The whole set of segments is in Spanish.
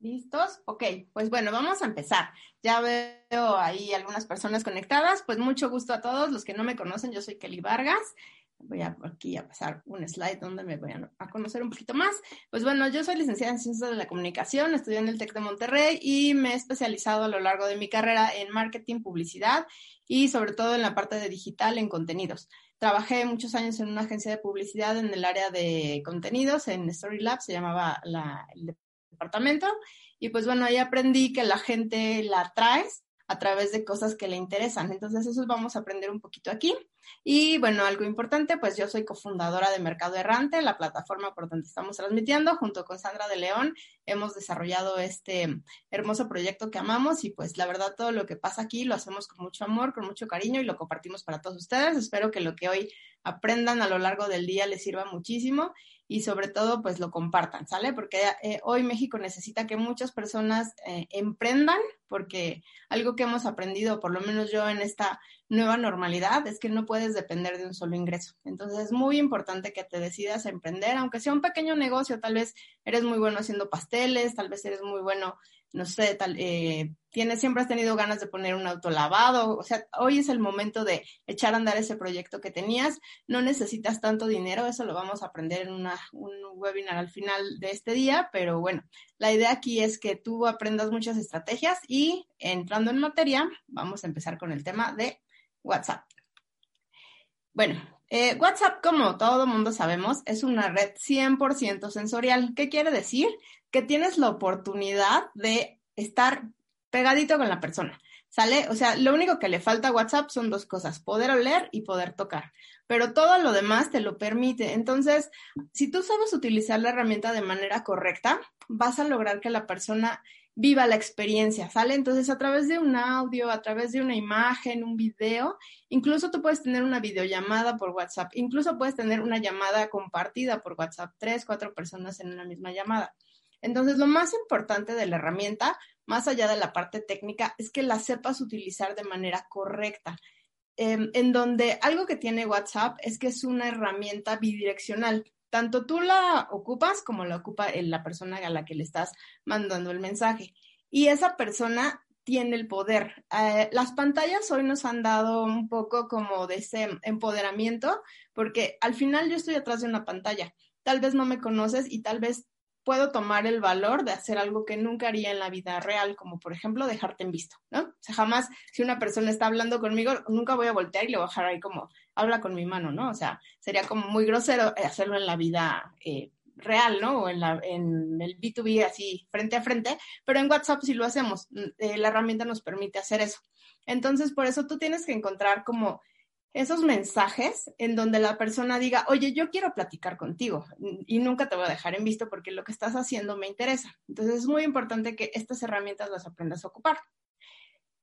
¿Listos? Ok, pues bueno, vamos a empezar. Ya veo ahí algunas personas conectadas. Pues mucho gusto a todos los que no me conocen. Yo soy Kelly Vargas. Voy a, aquí a pasar un slide donde me voy a, conocer un poquito más. Pues bueno, yo soy licenciada en Ciencias de la Comunicación, estudié en el TEC de Monterrey y me he especializado a lo largo de mi carrera en marketing, publicidad y sobre todo en la parte de digital en contenidos. Trabajé muchos años en una agencia de publicidad en el área de contenidos, en Story Lab, se llamaba la, el Y pues bueno, ahí aprendí que la gente la traes a través de cosas que le interesan. Entonces, eso vamos a aprender un poquito aquí. Y bueno, algo importante, pues yo soy cofundadora de Mercado Errante, la plataforma por donde estamos transmitiendo, junto con Sandra de León. Hemos desarrollado este hermoso proyecto que amamos y pues la verdad todo lo que pasa aquí lo hacemos con mucho amor, con mucho cariño y lo compartimos para todos ustedes. Espero que lo que hoy aprendan a lo largo del día les sirva muchísimo y sobre todo pues lo compartan, ¿sale? Porque eh, hoy México necesita que muchas personas eh, emprendan, porque algo que hemos aprendido, por lo menos yo en esta nueva normalidad, es que no puedes depender de un solo ingreso. Entonces es muy importante que te decidas a emprender, aunque sea un pequeño negocio, tal vez eres muy bueno haciendo pasteles, tal vez eres muy bueno no sé, tal, eh, tienes, siempre has tenido ganas de poner un auto lavado, o sea, hoy es el momento de echar a andar ese proyecto que tenías, no necesitas tanto dinero, eso lo vamos a aprender en una, un webinar al final de este día, pero bueno, la idea aquí es que tú aprendas muchas estrategias y entrando en materia, vamos a empezar con el tema de WhatsApp. Bueno, eh, WhatsApp, como todo mundo sabemos, es una red 100% sensorial. ¿Qué quiere decir? Que tienes la oportunidad de estar pegadito con la persona. ¿Sale? O sea, lo único que le falta a WhatsApp son dos cosas, poder oler y poder tocar, pero todo lo demás te lo permite. Entonces, si tú sabes utilizar la herramienta de manera correcta, vas a lograr que la persona viva la experiencia, ¿sale? Entonces, a través de un audio, a través de una imagen, un video, incluso tú puedes tener una videollamada por WhatsApp, incluso puedes tener una llamada compartida por WhatsApp, tres, cuatro personas en una misma llamada. Entonces, lo más importante de la herramienta, más allá de la parte técnica, es que la sepas utilizar de manera correcta. Em, en donde algo que tiene WhatsApp es que es una herramienta bidireccional tanto tú la ocupas como la ocupa la persona a la que le estás mandando el mensaje. Y esa persona tiene el poder. Eh, las pantallas hoy nos han dado un poco como de ese empoderamiento, porque al final yo estoy atrás de una pantalla. Tal vez no me conoces y tal vez puedo tomar el valor de hacer algo que nunca haría en la vida real, como por ejemplo dejarte en visto, ¿no? O sea, jamás si una persona está hablando conmigo, nunca voy a voltear y le voy a dejar ahí como, habla con mi mano, ¿no? O sea, sería como muy grosero hacerlo en la vida eh, real, ¿no? O en, la, en el B2B así, frente a frente, pero en WhatsApp sí lo hacemos, eh, la herramienta nos permite hacer eso. Entonces, por eso tú tienes que encontrar como esos mensajes en donde la persona diga, oye, yo quiero platicar contigo y nunca te voy a dejar en visto porque lo que estás haciendo me interesa. Entonces es muy importante que estas herramientas las aprendas a ocupar.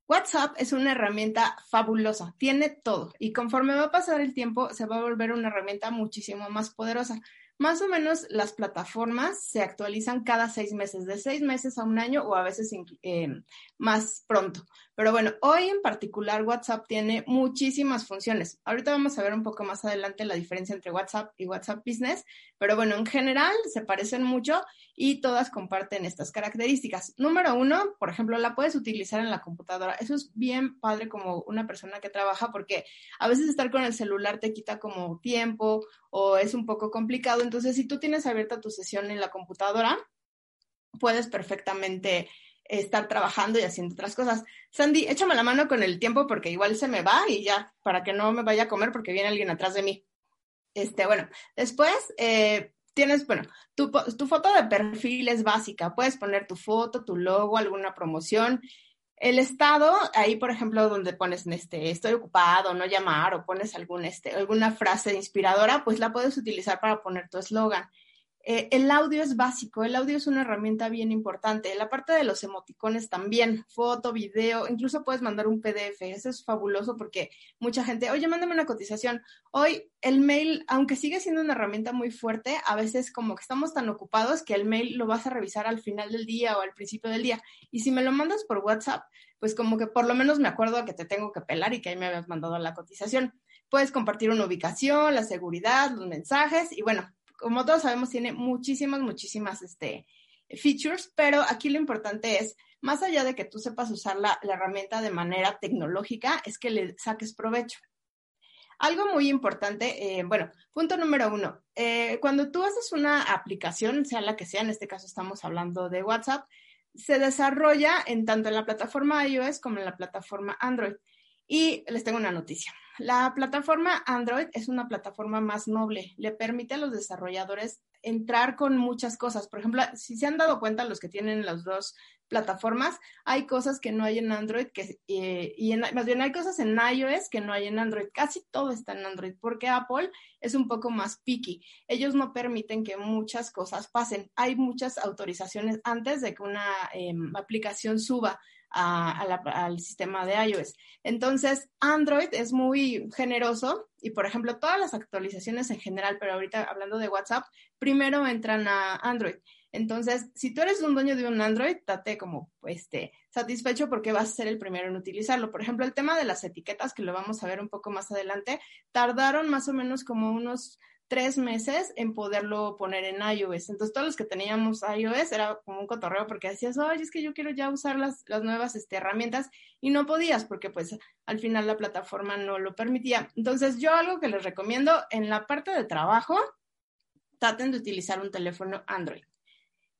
WhatsApp es una herramienta fabulosa, tiene todo y conforme va a pasar el tiempo se va a volver una herramienta muchísimo más poderosa. Más o menos las plataformas se actualizan cada seis meses, de seis meses a un año o a veces eh, más pronto. Pero bueno, hoy en particular WhatsApp tiene muchísimas funciones. Ahorita vamos a ver un poco más adelante la diferencia entre WhatsApp y WhatsApp Business, pero bueno, en general se parecen mucho y todas comparten estas características. Número uno, por ejemplo, la puedes utilizar en la computadora. Eso es bien padre como una persona que trabaja porque a veces estar con el celular te quita como tiempo o es un poco complicado. Entonces, si tú tienes abierta tu sesión en la computadora, puedes perfectamente estar trabajando y haciendo otras cosas. Sandy, échame la mano con el tiempo porque igual se me va y ya, para que no me vaya a comer porque viene alguien atrás de mí. Este, bueno, después eh, tienes, bueno, tu, tu foto de perfil es básica. Puedes poner tu foto, tu logo, alguna promoción. El estado, ahí por ejemplo, donde pones este, estoy ocupado, no llamar, o pones algún, este, alguna frase inspiradora, pues la puedes utilizar para poner tu eslogan. Eh, el audio es básico, el audio es una herramienta bien importante. La parte de los emoticones también, foto, video, incluso puedes mandar un PDF. Eso es fabuloso porque mucha gente, oye, mándame una cotización. Hoy el mail, aunque sigue siendo una herramienta muy fuerte, a veces como que estamos tan ocupados que el mail lo vas a revisar al final del día o al principio del día. Y si me lo mandas por WhatsApp, pues como que por lo menos me acuerdo que te tengo que pelar y que ahí me habías mandado la cotización. Puedes compartir una ubicación, la seguridad, los mensajes y bueno, como todos sabemos, tiene muchísimas, muchísimas este, features, pero aquí lo importante es, más allá de que tú sepas usar la, herramienta de manera tecnológica, es que le saques provecho. Algo muy importante, eh, bueno, punto número uno, eh, cuando tú haces una aplicación, sea la que sea, en este caso estamos hablando de WhatsApp, se desarrolla en tanto en la plataforma iOS como en la plataforma Android. Y les tengo una noticia. La plataforma Android es una plataforma más noble. Le permite a los desarrolladores entrar con muchas cosas. Por ejemplo, si se han dado cuenta los que tienen las dos plataformas, hay cosas que no hay en Android que, eh, y en, más bien hay cosas en iOS que no hay en Android. Casi todo está en Android porque Apple es un poco más picky. Ellos no permiten que muchas cosas pasen. Hay muchas autorizaciones antes de que una em, aplicación suba al sistema de iOS. Entonces, Android es muy generoso y, por ejemplo, todas las actualizaciones en general, pero ahorita hablando de WhatsApp, primero entran a Android. Entonces, si tú eres un dueño de un Android, date como este, satisfecho porque vas a ser el primero en utilizarlo. Por ejemplo, el tema de las etiquetas, que lo vamos a ver un poco más adelante, tardaron más o menos como unos tres meses en poderlo poner en iOS. Entonces, todos los que teníamos iOS era como un cotorreo porque decías, oye, es que yo quiero ya usar las, las nuevas este, herramientas y no podías porque pues al final la plataforma no lo permitía. Entonces, yo algo que les recomiendo en la parte de trabajo, traten de utilizar un teléfono Android.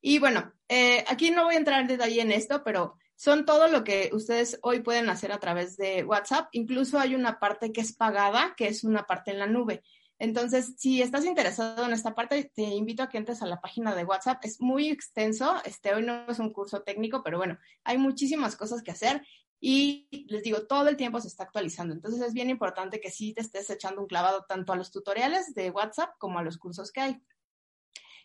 Y bueno, eh, aquí no voy a entrar en detalle en esto, pero son todo lo que ustedes hoy pueden hacer a través de WhatsApp. Incluso hay una parte que es pagada, que es una parte en la nube. Entonces, si estás interesado en esta parte, te invito a que entres a la página de WhatsApp. Es muy extenso. Este hoy no es un curso técnico, pero bueno, hay muchísimas cosas que hacer y les digo, todo el tiempo se está actualizando. Entonces, es bien importante que sí te estés echando un clavado tanto a los tutoriales de WhatsApp como a los cursos que hay.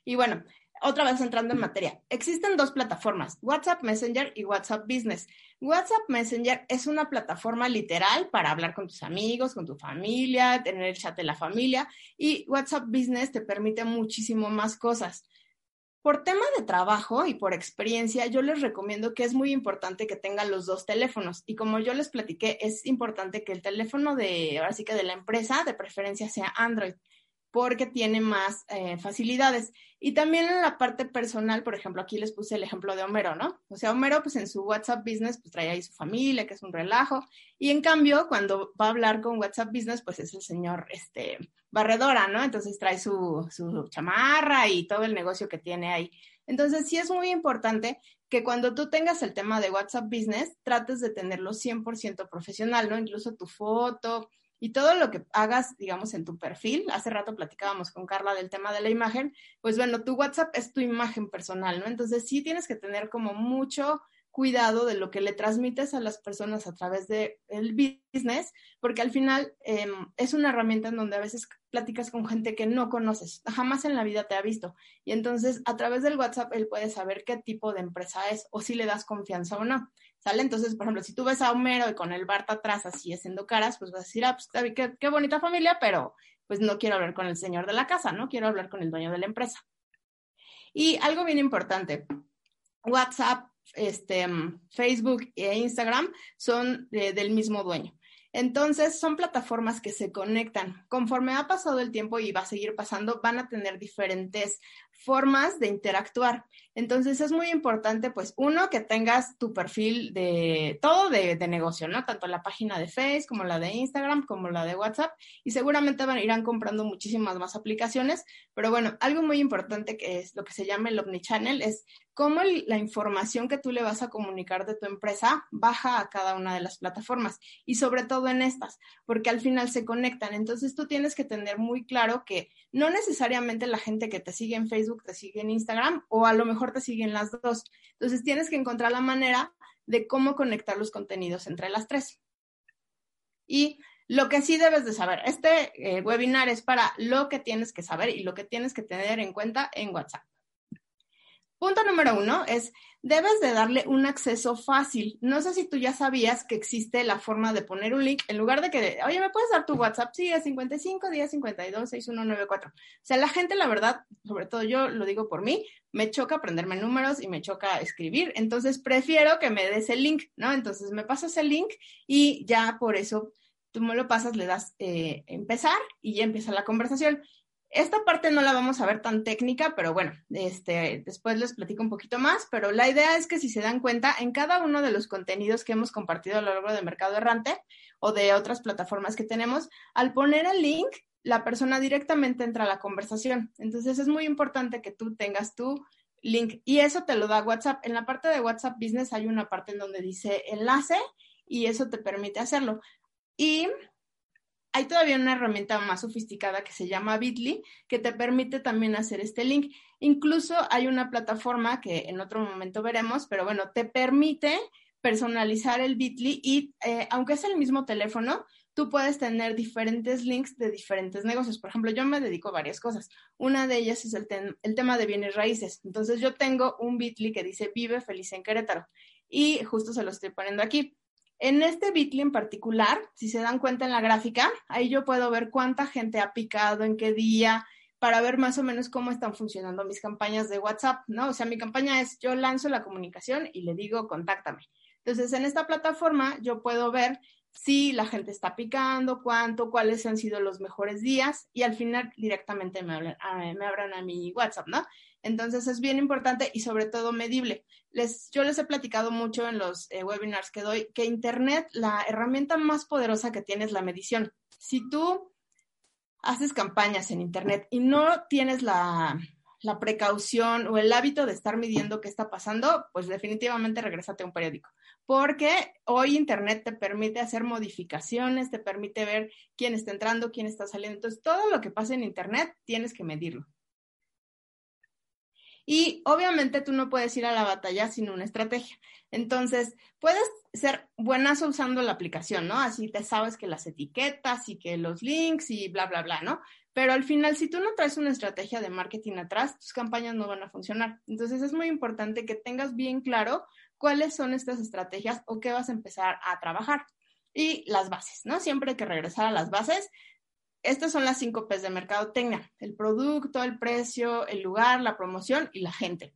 Y bueno, otra vez entrando en materia, existen dos plataformas, WhatsApp Messenger y WhatsApp Business. WhatsApp Messenger es una plataforma literal para hablar con tus amigos, con tu familia, tener el chat de la familia y WhatsApp Business te permite muchísimo más cosas. Por tema de trabajo y por experiencia, yo les recomiendo que es muy importante que tengan los dos teléfonos. Y como yo les platiqué, es importante que el teléfono de, ahora sí que de la empresa, de preferencia sea Android porque tiene más eh, facilidades. Y también en la parte personal, por ejemplo, aquí les puse el ejemplo de Homero, ¿no? O sea, Homero, pues en su WhatsApp Business, pues trae ahí su familia, que es un relajo. Y en cambio, cuando va a hablar con WhatsApp Business, pues es el señor, este, barredora, ¿no? Entonces trae su, su chamarra y todo el negocio que tiene ahí. Entonces, sí es muy importante que cuando tú tengas el tema de WhatsApp Business, trates de tenerlo 100% profesional, ¿no? Incluso tu foto, y todo lo que hagas, digamos, en tu perfil, hace rato platicábamos con Carla del tema de la imagen, pues bueno, tu WhatsApp es tu imagen personal, ¿no? Entonces sí tienes que tener como mucho cuidado de lo que le transmites a las personas a través del business, porque al final em, es una herramienta en donde a veces platicas con gente que no conoces, jamás en la vida te ha visto. Y entonces a través del WhatsApp él puede saber qué tipo de empresa es o si le das confianza o no. ¿Sale? Entonces, por ejemplo, si tú ves a Homero y con el Bart atrás así haciendo caras, pues vas a decir, ah, pues qué, qué bonita familia, pero pues no quiero hablar con el señor de la casa, ¿no? Quiero hablar con el dueño de la empresa. Y algo bien importante, WhatsApp, este, Facebook e Instagram son del mismo dueño. Entonces, son plataformas que se conectan. Conforme ha pasado el tiempo y va a seguir pasando, van a tener diferentes formas de interactuar. Entonces es muy importante, pues, uno, que tengas tu perfil de todo de, negocio, ¿no? Tanto la página de Facebook como la de Instagram, como la de WhatsApp, y seguramente van, irán comprando muchísimas más aplicaciones. Pero bueno, algo muy importante que es lo que se llama el omnichannel es cómo la información que tú le vas a comunicar de tu empresa baja a cada una de las plataformas y sobre todo en estas, porque al final se conectan. Entonces tú tienes que tener muy claro que no necesariamente la gente que te sigue en Facebook te sigue en Instagram o a lo mejor te siguen las dos. Entonces tienes que encontrar la manera de cómo conectar los contenidos entre las tres. Y lo que sí debes de saber, este eh, webinar es para lo que tienes que saber y lo que tienes que tener en cuenta en WhatsApp. Punto número uno es, debes de darle un acceso fácil. No sé si tú ya sabías que existe la forma de poner un link en lugar de que, oye, ¿me puedes dar tu WhatsApp? Sí, es 55 10 52 6194. O sea, la gente, la verdad, sobre todo yo lo digo por mí, me choca aprenderme números y me choca escribir. Entonces, prefiero que me des el link, ¿no? Entonces, me pasas el link y ya por eso tú me lo pasas, le das eh, empezar y ya empieza la conversación Esta parte no la vamos a ver tan técnica, pero bueno, este, después les platico un poquito más, pero la idea es que si se dan cuenta, en cada uno de los contenidos que hemos compartido a lo largo de Mercado Errante o de otras plataformas que tenemos, al poner el link, la persona directamente entra a la conversación. Entonces es muy importante que tú tengas tu link y eso te lo da WhatsApp. En la parte de WhatsApp Business hay una parte en donde dice enlace y eso te permite hacerlo. Y hay todavía una herramienta más sofisticada que se llama Bitly, que te permite también hacer este link. Incluso hay una plataforma que en otro momento veremos, pero bueno, te permite personalizar el Bitly y eh, aunque es el mismo teléfono, tú puedes tener diferentes links de diferentes negocios. Por ejemplo, yo me dedico a varias cosas. Una de ellas es el, el tema de bienes raíces. Entonces yo tengo un Bitly que dice Vive feliz en Querétaro y justo se lo estoy poniendo aquí. En este Bitly en particular, si se dan cuenta en la gráfica, ahí yo puedo ver cuánta gente ha picado, en qué día, para ver más o menos cómo están funcionando mis campañas de WhatsApp, ¿no? O sea, mi campaña es yo lanzo la comunicación y le digo, contáctame. Entonces, en esta plataforma yo puedo ver si la gente está picando, cuánto, cuáles han sido los mejores días y al final directamente me, hablan, me abran a mi WhatsApp, ¿no? Entonces es bien importante y sobre todo medible. Les, yo les he platicado mucho en los eh, webinars que doy que Internet, la herramienta más poderosa que tiene es la medición. Si tú haces campañas en Internet y no tienes la, la precaución o el hábito de estar midiendo qué está pasando, pues definitivamente regresate a un periódico. Porque hoy Internet te permite hacer modificaciones, te permite ver quién está entrando, quién está saliendo. Entonces, todo lo que pasa en Internet tienes que medirlo. Y obviamente tú no puedes ir a la batalla sin una estrategia. Entonces, puedes ser buenas usando la aplicación, ¿no? Así te sabes que las etiquetas y que los links y bla, bla, bla, ¿no? Pero al final, si tú no traes una estrategia de marketing atrás, tus campañas no van a funcionar. Entonces, es muy importante que tengas bien claro cuáles son estas estrategias o qué vas a empezar a trabajar. Y las bases, ¿no? Siempre hay que regresar a las bases estas son las cinco P's de mercadotecnia, el producto, el precio, el lugar, la promoción y la gente.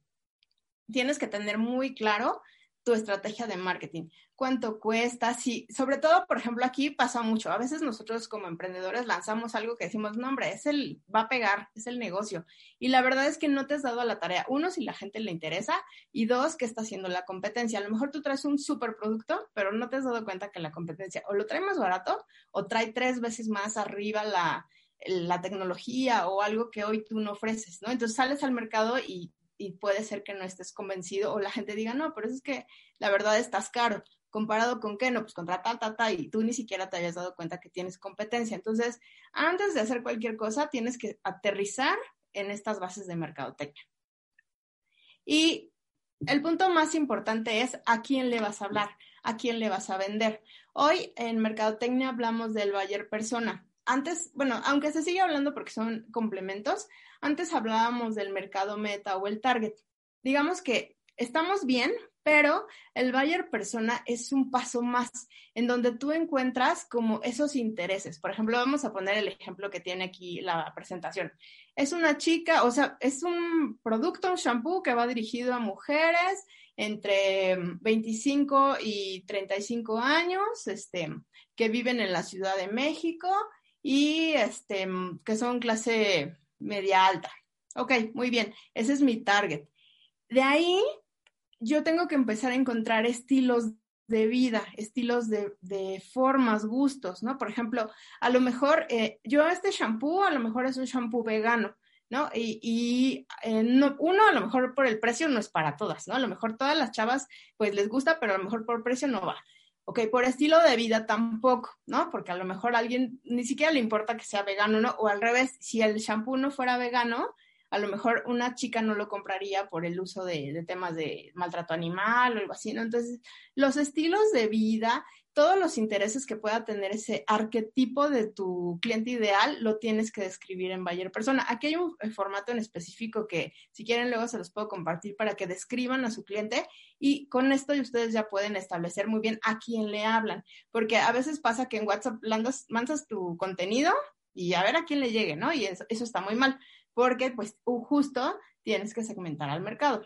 Tienes que tener muy claro tu estrategia de marketing, cuánto cuesta, si, sobre todo, por ejemplo, aquí pasa mucho. A veces nosotros como emprendedores lanzamos algo que decimos, no, hombre, es el, va a pegar, es el negocio. Y la verdad es que no te has dado a la tarea, uno, si la gente le interesa, y dos, que está haciendo la competencia. A lo mejor tú traes un super producto, pero no te has dado cuenta que la competencia o lo trae más barato o trae tres veces más arriba la, la tecnología o algo que hoy tú no ofreces, ¿no? Entonces sales al mercado y y puede ser que no estés convencido o la gente diga, no, pero es que la verdad estás caro. ¿Comparado con qué? No, pues contra tal, tal, tal, y tú ni siquiera te hayas dado cuenta que tienes competencia. Entonces, antes de hacer cualquier cosa, tienes que aterrizar en estas bases de mercadotecnia. Y el punto más importante es a quién le vas a hablar, a quién le vas a vender. Hoy en mercadotecnia hablamos del buyer persona. Antes, bueno, aunque se sigue hablando porque son complementos, antes hablábamos del mercado meta o el target. Digamos que estamos bien, pero el buyer persona es un paso más en donde tú encuentras como esos intereses. Por ejemplo, vamos a poner el ejemplo que tiene aquí la presentación. Es una chica, o sea, es un producto, un shampoo que va dirigido a mujeres entre 25 y 35 años, este, que viven en la Ciudad de México y este, que son clase media alta. Ok, muy bien, ese es mi target. De ahí yo tengo que empezar a encontrar estilos de vida, estilos de, formas, gustos, ¿no? Por ejemplo, a lo mejor eh, yo este shampoo, a lo mejor es un shampoo vegano, ¿no? Y, eh, no, uno a lo mejor por el precio no es para todas, ¿no? A lo mejor todas las chavas pues les gusta, pero a lo mejor por precio no va. Ok, por estilo de vida tampoco, ¿no? Porque a lo mejor a alguien ni siquiera le importa que sea vegano, ¿no? O al revés, si el shampoo no fuera vegano, a lo mejor una chica no lo compraría por el uso de, temas de maltrato animal o algo así, ¿no? Entonces, los estilos de vida, todos los intereses que pueda tener ese arquetipo de tu cliente ideal, lo tienes que describir en Bayer Persona. Aquí hay un formato en específico que, si quieren, luego se los puedo compartir para que describan a su cliente y con esto ustedes ya pueden establecer muy bien a quién le hablan, porque a veces pasa que en WhatsApp mandas tu contenido y a ver a quién le llegue, ¿no? Y eso, eso está muy mal porque pues justo tienes que segmentar al mercado.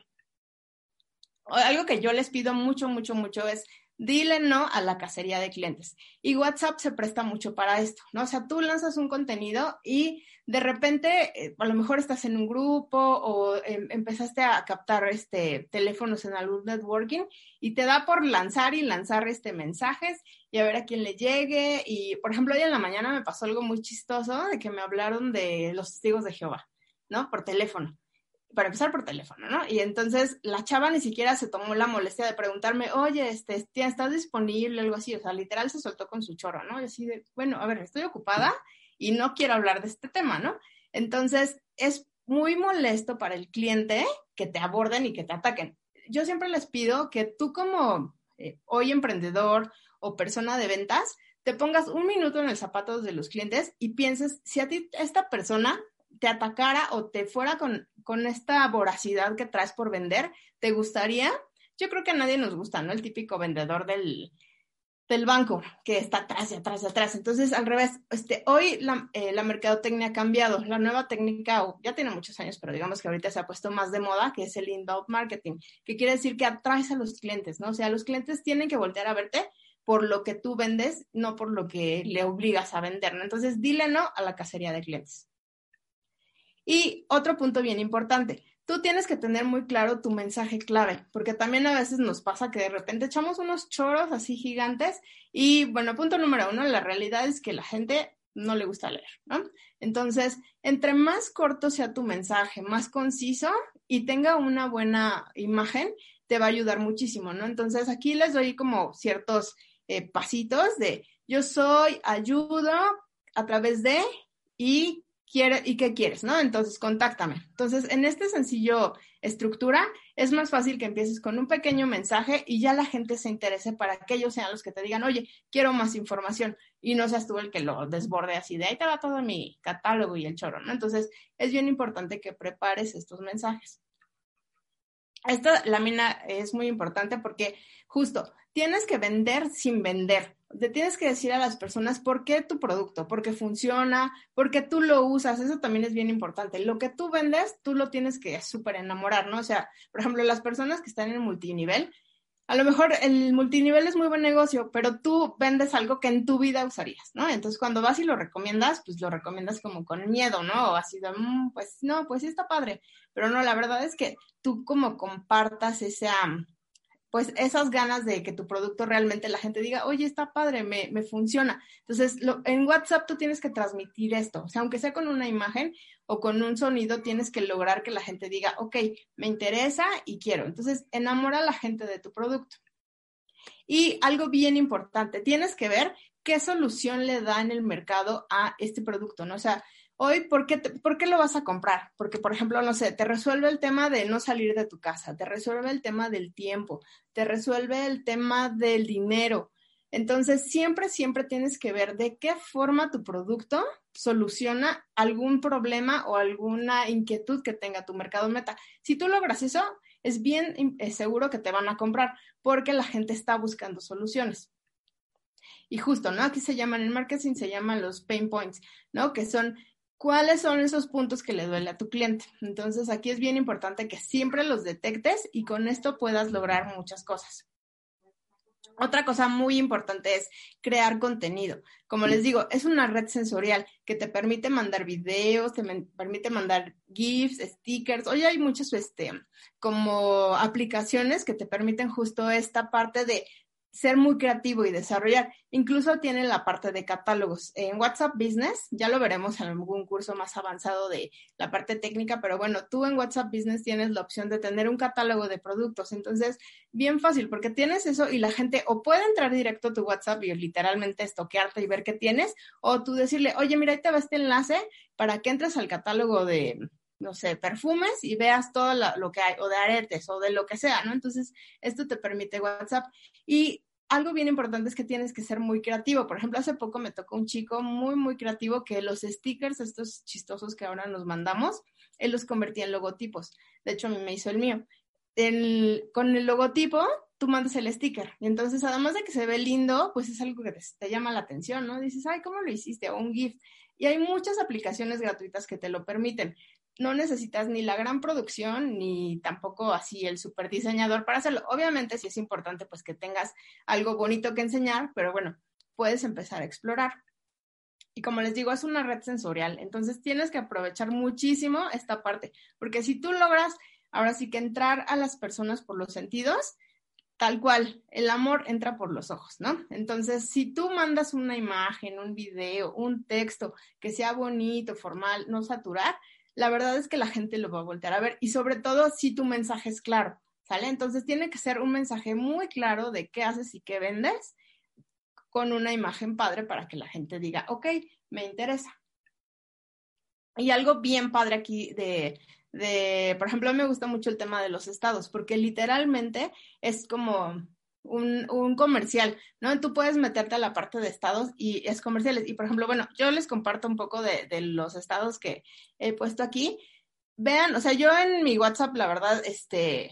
Algo que yo les pido mucho, mucho, mucho es dile no a la cacería de clientes. Y WhatsApp se presta mucho para esto, ¿no? O sea, tú lanzas un contenido y de repente, eh, a lo mejor estás en un grupo o em, empezaste a captar este, teléfonos en algún networking y te da por lanzar y lanzar este, mensajes y a ver a quién le llegue. Y, por ejemplo, hoy en la mañana me pasó algo muy chistoso de que me hablaron de los testigos de Jehová, ¿no? Por teléfono. Para empezar por teléfono, ¿no? Y entonces la chava ni siquiera se tomó la molestia de preguntarme, oye, este, ¿estás disponible? Algo así. O sea, literal se soltó con su chorro, ¿no? Y así de, bueno, a ver, estoy ocupada y no quiero hablar de este tema, ¿no? Entonces, es muy molesto para el cliente que te aborden y que te ataquen. Yo siempre les pido que tú como eh, hoy emprendedor o persona de ventas, te pongas un minuto en el zapato de los clientes y pienses si a ti esta persona te atacara o te fuera con, con esta voracidad que traes por vender, ¿te gustaría? Yo creo que a nadie nos gusta, ¿no? El típico vendedor del, del banco que está atrás y atrás y atrás. Entonces, al revés, este, hoy la, eh, la, mercadotecnia ha cambiado. La nueva técnica, ya tiene muchos años, pero digamos que ahorita se ha puesto más de moda, que es el inbound marketing, que quiere decir que atraes a los clientes, ¿no? O sea, los clientes tienen que voltear a verte por lo que tú vendes, no por lo que le obligas a vender, ¿no? Entonces, dile no a la cacería de clientes. Y otro punto bien importante, tú tienes que tener muy claro tu mensaje clave, porque también a veces nos pasa que de repente echamos unos choros así gigantes y bueno, punto número uno, la realidad es que la gente no le gusta leer, ¿no? Entonces, entre más corto sea tu mensaje, más conciso y tenga una buena imagen, te va a ayudar muchísimo, ¿no? Entonces, aquí les doy como ciertos eh, pasitos de yo soy, ayudo a través de y quiere, y qué quieres, ¿no? Entonces, contáctame. Entonces, en este sencillo estructura, es más fácil que empieces con un pequeño mensaje y ya la gente se interese para que ellos sean los que te digan, oye, quiero más información y no seas tú el que lo desborde así de ahí te va todo mi catálogo y el choro, ¿no? Entonces, es bien importante que prepares estos mensajes. Esta lámina es muy importante porque justo tienes que vender sin vender. Te tienes que decir a las personas por qué tu producto, por qué funciona, por qué tú lo usas. Eso también es bien importante. Lo que tú vendes, tú lo tienes que súper enamorar, ¿no? O sea, por ejemplo, las personas que están en el multinivel, a lo mejor el multinivel es muy buen negocio, pero tú vendes algo que en tu vida usarías, ¿no? Entonces, cuando vas y lo recomiendas, pues lo recomiendas como con miedo, ¿no? O así de, mm, pues no, pues sí está padre. Pero no, la verdad es que tú como compartas esa pues esas ganas de que tu producto realmente la gente diga, oye, está padre, me, me funciona. Entonces, en WhatsApp tú tienes que transmitir esto, o sea, aunque sea con una imagen o con un sonido, tienes que lograr que la gente diga, ok, me interesa y quiero. Entonces, enamora a la gente de tu producto. Y algo bien importante, tienes que ver qué solución le da en el mercado a este producto, ¿no? O sea, Hoy, ¿por qué, ¿por qué lo vas a comprar? Porque, por ejemplo, no sé, te resuelve el tema de no salir de tu casa, te resuelve el tema del tiempo, te resuelve el tema del dinero. Entonces, siempre, siempre tienes que ver de qué forma tu producto soluciona algún problema o alguna inquietud que tenga tu mercado meta. Si tú logras eso, es bien seguro que te van a comprar porque la gente está buscando soluciones. Y justo, ¿no? Aquí se llaman en marketing, se llaman los pain points, ¿no? Que son cuáles son esos puntos que le duele a tu cliente. Entonces, aquí es bien importante que siempre los detectes y con esto puedas lograr muchas cosas. Otra cosa muy importante es crear contenido. Como les digo, es una red sensorial que te permite mandar videos, te permite mandar GIFs, stickers. Hoy hay muchas, este, como aplicaciones que te permiten justo esta parte de ser muy creativo y desarrollar. Incluso tiene la parte de catálogos. En WhatsApp Business, ya lo veremos en algún curso más avanzado de la parte técnica, pero bueno, tú en WhatsApp Business tienes la opción de tener un catálogo de productos. Entonces, bien fácil, porque tienes eso y la gente o puede entrar directo a tu WhatsApp y literalmente estoquearte y ver qué tienes, o tú decirle, oye, mira, ahí te va este enlace para que entres al catálogo de, no sé, perfumes y veas todo lo que hay, o de aretes, o de lo que sea, ¿no? Entonces, esto te permite WhatsApp. Y algo bien importante es que tienes que ser muy creativo. Por ejemplo, hace poco me tocó un chico muy, muy creativo que los stickers, estos chistosos que ahora nos mandamos, él los convertía en logotipos. De hecho, a mí me hizo el mío. con el logotipo, tú mandas el sticker. Y entonces, además de que se ve lindo, pues es algo que te, te llama la atención, ¿no? Dices, ay, ¿cómo lo hiciste? O un gift. Y hay muchas aplicaciones gratuitas que te lo permiten no necesitas ni la gran producción ni tampoco así el super diseñador para hacerlo. Obviamente sí es importante pues que tengas algo bonito que enseñar, pero bueno, puedes empezar a explorar. Y como les digo, es una red sensorial, entonces tienes que aprovechar muchísimo esta parte, porque si tú logras ahora sí que entrar a las personas por los sentidos, tal cual, el amor entra por los ojos, ¿no? Entonces, si tú mandas una imagen, un video, un texto que sea bonito, formal, no saturar, la verdad es que la gente lo va a voltear a ver y sobre todo si tu mensaje es claro, ¿sale? Entonces tiene que ser un mensaje muy claro de qué haces y qué vendes con una imagen padre para que la gente diga, ok, me interesa. Y algo bien padre aquí de, de, por ejemplo, me gusta mucho el tema de los estados, porque literalmente es como un, un, comercial, ¿no? Tú puedes meterte a la parte de estados y es comerciales. Y por ejemplo, bueno, yo les comparto un poco de, de los estados que he puesto aquí. Vean, o sea, yo en mi WhatsApp, la verdad, este,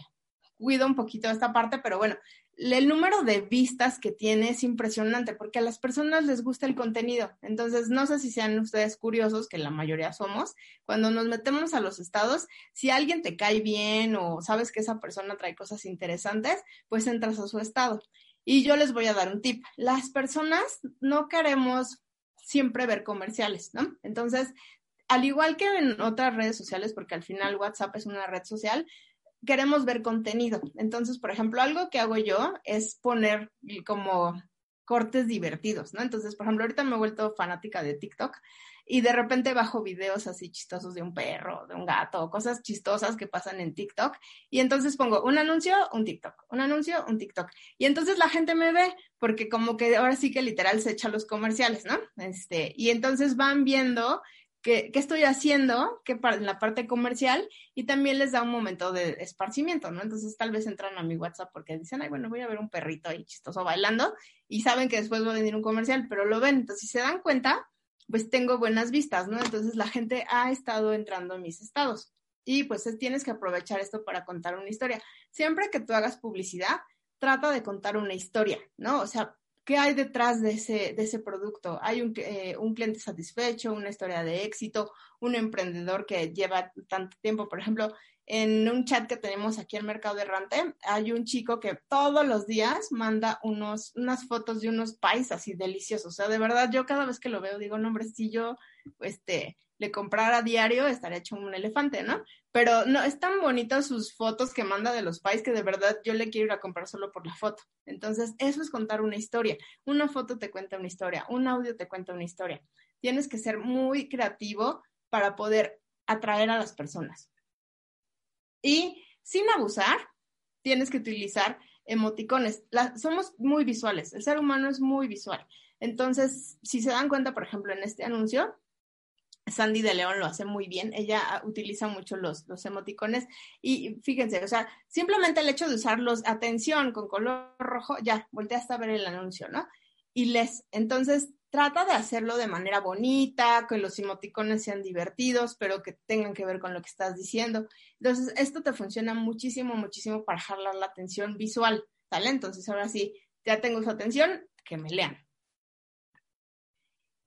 cuido un poquito esta parte, pero bueno, el número de vistas que tiene es impresionante porque a las personas les gusta el contenido. Entonces, no sé si sean ustedes curiosos, que la mayoría somos, cuando nos metemos a los estados, si alguien te cae bien o sabes que esa persona trae cosas interesantes, pues entras a su estado. Y yo les voy a dar un tip. Las personas no queremos siempre ver comerciales, ¿no? Entonces, al igual que en otras redes sociales, porque al final WhatsApp es una red social, queremos ver contenido. Entonces, por ejemplo, algo que hago yo es poner como cortes divertidos, ¿no? Entonces, por ejemplo, ahorita me he vuelto fanática de TikTok y de repente bajo videos así chistosos de un perro, de un gato, cosas chistosas que pasan en TikTok y entonces pongo un anuncio, un TikTok, un anuncio, un TikTok. Y entonces la gente me ve porque como que ahora sí que literal se echa los comerciales, ¿no? Este, y entonces van viendo qué, estoy haciendo que en la parte comercial y también les da un momento de esparcimiento, ¿no? Entonces tal vez entran a mi WhatsApp porque dicen, ay, bueno, voy a ver un perrito ahí chistoso bailando y saben que después va a venir un comercial, pero lo ven. Entonces, si se dan cuenta, pues tengo buenas vistas, ¿no? Entonces la gente ha estado entrando en mis estados y pues tienes que aprovechar esto para contar una historia. Siempre que tú hagas publicidad, trata de contar una historia, ¿no? O sea, ¿Qué hay detrás de ese, de ese producto? Hay un, eh, un, cliente satisfecho, una historia de éxito, un emprendedor que lleva tanto tiempo. Por ejemplo, en un chat que tenemos aquí en Mercado Errante, hay un chico que todos los días manda unos, unas fotos de unos pais así deliciosos. O sea, de verdad, yo cada vez que lo veo digo, no, hombre, si yo, este, le comprara diario, estaría hecho un elefante, ¿no? Pero no, es tan bonito sus fotos que manda de los pais que de verdad yo le quiero ir a comprar solo por la foto. Entonces, eso es contar una historia. Una foto te cuenta una historia, un audio te cuenta una historia. Tienes que ser muy creativo para poder atraer a las personas. Y sin abusar, tienes que utilizar emoticones. somos muy visuales, el ser humano es muy visual. Entonces, si se dan cuenta, por ejemplo, en este anuncio, Sandy de León lo hace muy bien, ella ah, utiliza mucho los, emoticones y fíjense, o sea, simplemente el hecho de usarlos, atención, con color rojo, ya, volteaste a ver el anuncio, ¿no? Y les, entonces, trata de hacerlo de manera bonita, que los emoticones sean divertidos, pero que tengan que ver con lo que estás diciendo. Entonces, esto te funciona muchísimo, muchísimo para jalar la atención visual, ¿sale? Entonces, ahora sí, ya tengo su atención, que me lean.